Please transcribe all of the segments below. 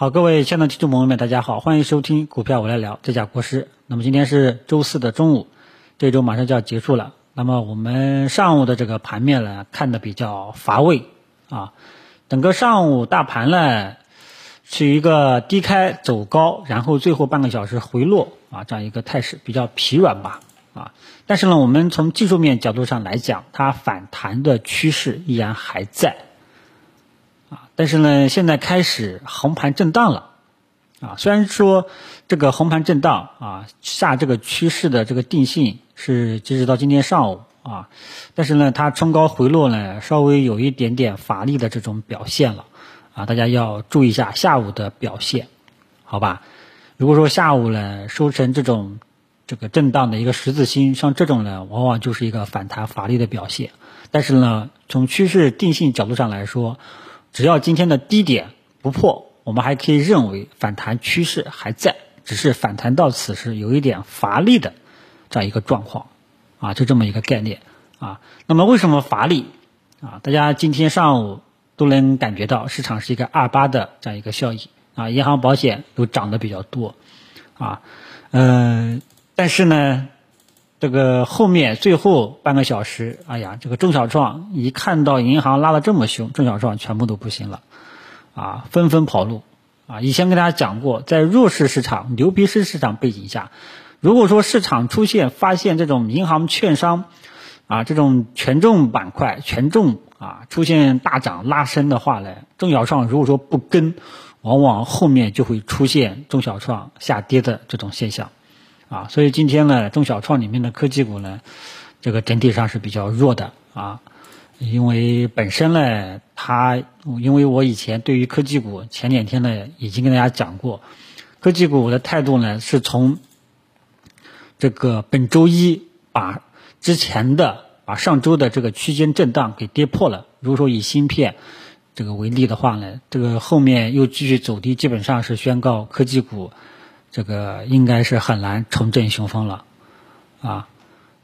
好，各位亲爱的听众朋友们，大家好，欢迎收听股票我来聊，这家国师。那么今天是周四的中午，这周马上就要结束了。那么我们上午的这个盘面呢，看的比较乏味啊。整个上午大盘呢，是一个低开走高，然后最后半个小时回落啊，这样一个态势比较疲软吧啊。但是呢，我们从技术面角度上来讲，它反弹的趋势依然还在。啊，但是呢，现在开始横盘震荡了，啊，虽然说这个横盘震荡啊，下这个趋势的这个定性是截止到今天上午啊，但是呢，它冲高回落呢，稍微有一点点乏力的这种表现了，啊，大家要注意一下下午的表现，好吧？如果说下午呢收成这种这个震荡的一个十字星，像这种呢，往往就是一个反弹乏力的表现，但是呢，从趋势定性角度上来说。只要今天的低点不破，我们还可以认为反弹趋势还在，只是反弹到此时有一点乏力的这样一个状况，啊，就这么一个概念啊。那么为什么乏力啊？大家今天上午都能感觉到市场是一个二八的这样一个效应啊，银行、保险都涨得比较多啊，嗯，但是呢。这个后面最后半个小时，哎呀，这个中小创一看到银行拉的这么凶，中小创全部都不行了，啊，纷纷跑路，啊，以前跟大家讲过，在弱势市场、牛皮市市场背景下，如果说市场出现发现这种银行、券商，啊，这种权重板块、权重啊出现大涨拉升的话呢，中小创如果说不跟，往往后面就会出现中小创下跌的这种现象。啊，所以今天呢，中小创里面的科技股呢，这个整体上是比较弱的啊，因为本身呢，它因为我以前对于科技股前两天呢已经跟大家讲过，科技股的态度呢是从这个本周一把之前的把上周的这个区间震荡给跌破了。如果说以芯片这个为例的话呢，这个后面又继续走低，基本上是宣告科技股。这个应该是很难重振雄风了，啊，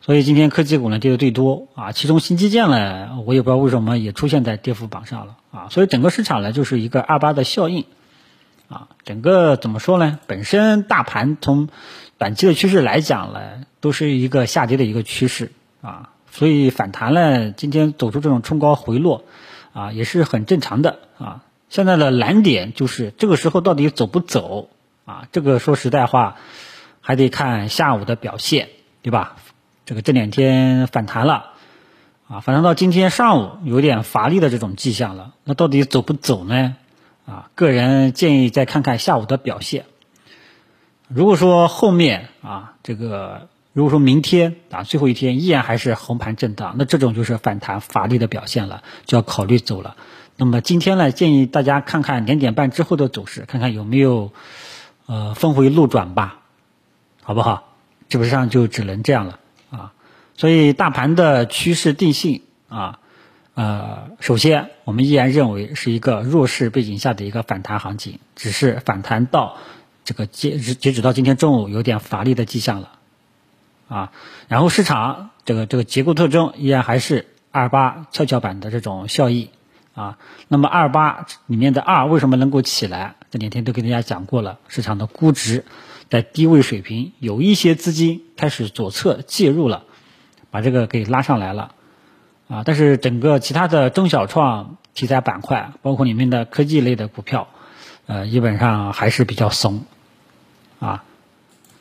所以今天科技股呢跌的最多啊，其中新基建呢，我也不知道为什么也出现在跌幅榜上了啊，所以整个市场呢就是一个二八的效应，啊，整个怎么说呢？本身大盘从短期的趋势来讲呢，都是一个下跌的一个趋势啊，所以反弹呢，今天走出这种冲高回落啊，也是很正常的啊。现在的难点就是这个时候到底走不走？啊，这个说实在话，还得看下午的表现，对吧？这个这两天反弹了，啊，反弹到今天上午有点乏力的这种迹象了。那到底走不走呢？啊，个人建议再看看下午的表现。如果说后面啊，这个如果说明天啊最后一天依然还是横盘震荡，那这种就是反弹乏力的表现了，就要考虑走了。那么今天呢，建议大家看看两点半之后的走势，看看有没有。呃，峰回路转吧，好不好？基本上就只能这样了啊。所以大盘的趋势定性啊，呃，首先我们依然认为是一个弱势背景下的一个反弹行情，只是反弹到这个截截止到今天中午有点乏力的迹象了啊。然后市场这个这个结构特征依然还是二八跷跷板的这种效益。啊，那么二八里面的二为什么能够起来？这两天都给大家讲过了，市场的估值在低位水平，有一些资金开始左侧介入了，把这个给拉上来了。啊，但是整个其他的中小创题材板块，包括里面的科技类的股票，呃，基本上还是比较怂。啊，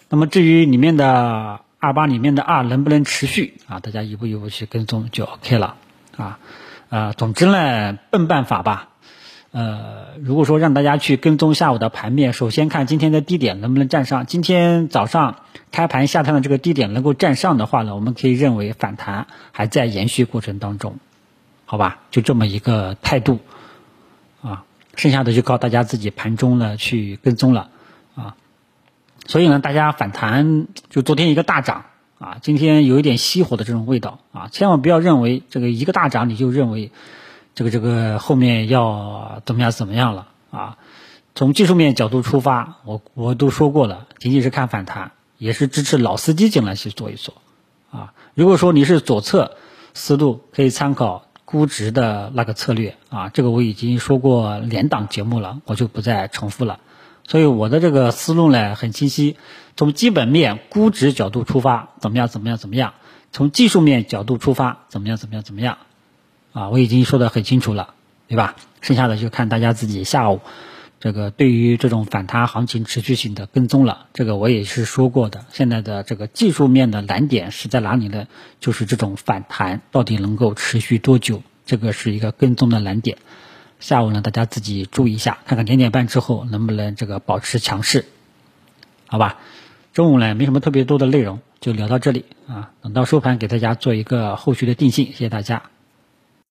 那么至于里面的二八里面的二能不能持续啊？大家一步一步去跟踪就 OK 了。啊。啊，总之呢，笨办法吧。呃，如果说让大家去跟踪下午的盘面，首先看今天的低点能不能站上。今天早上开盘下探的这个低点能够站上的话呢，我们可以认为反弹还在延续过程当中，好吧？就这么一个态度啊。剩下的就靠大家自己盘中呢去跟踪了啊。所以呢，大家反弹就昨天一个大涨。啊，今天有一点熄火的这种味道啊，千万不要认为这个一个大涨你就认为这个这个后面要怎么样怎么样了啊。从技术面角度出发，我我都说过了，仅仅是看反弹，也是支持老司机进来去做一做啊。如果说你是左侧思路，可以参考估值的那个策略啊，这个我已经说过连档节目了，我就不再重复了。所以我的这个思路呢很清晰，从基本面估值角度出发，怎么样怎么样怎么样；从技术面角度出发，怎么样怎么样怎么样。啊，我已经说的很清楚了，对吧？剩下的就看大家自己下午这个对于这种反弹行情持续性的跟踪了。这个我也是说过的，现在的这个技术面的难点是在哪里呢？就是这种反弹到底能够持续多久，这个是一个跟踪的难点。下午呢，大家自己注意一下，看看两点半之后能不能这个保持强势，好吧？中午呢没什么特别多的内容，就聊到这里啊。等到收盘给大家做一个后续的定性，谢谢大家。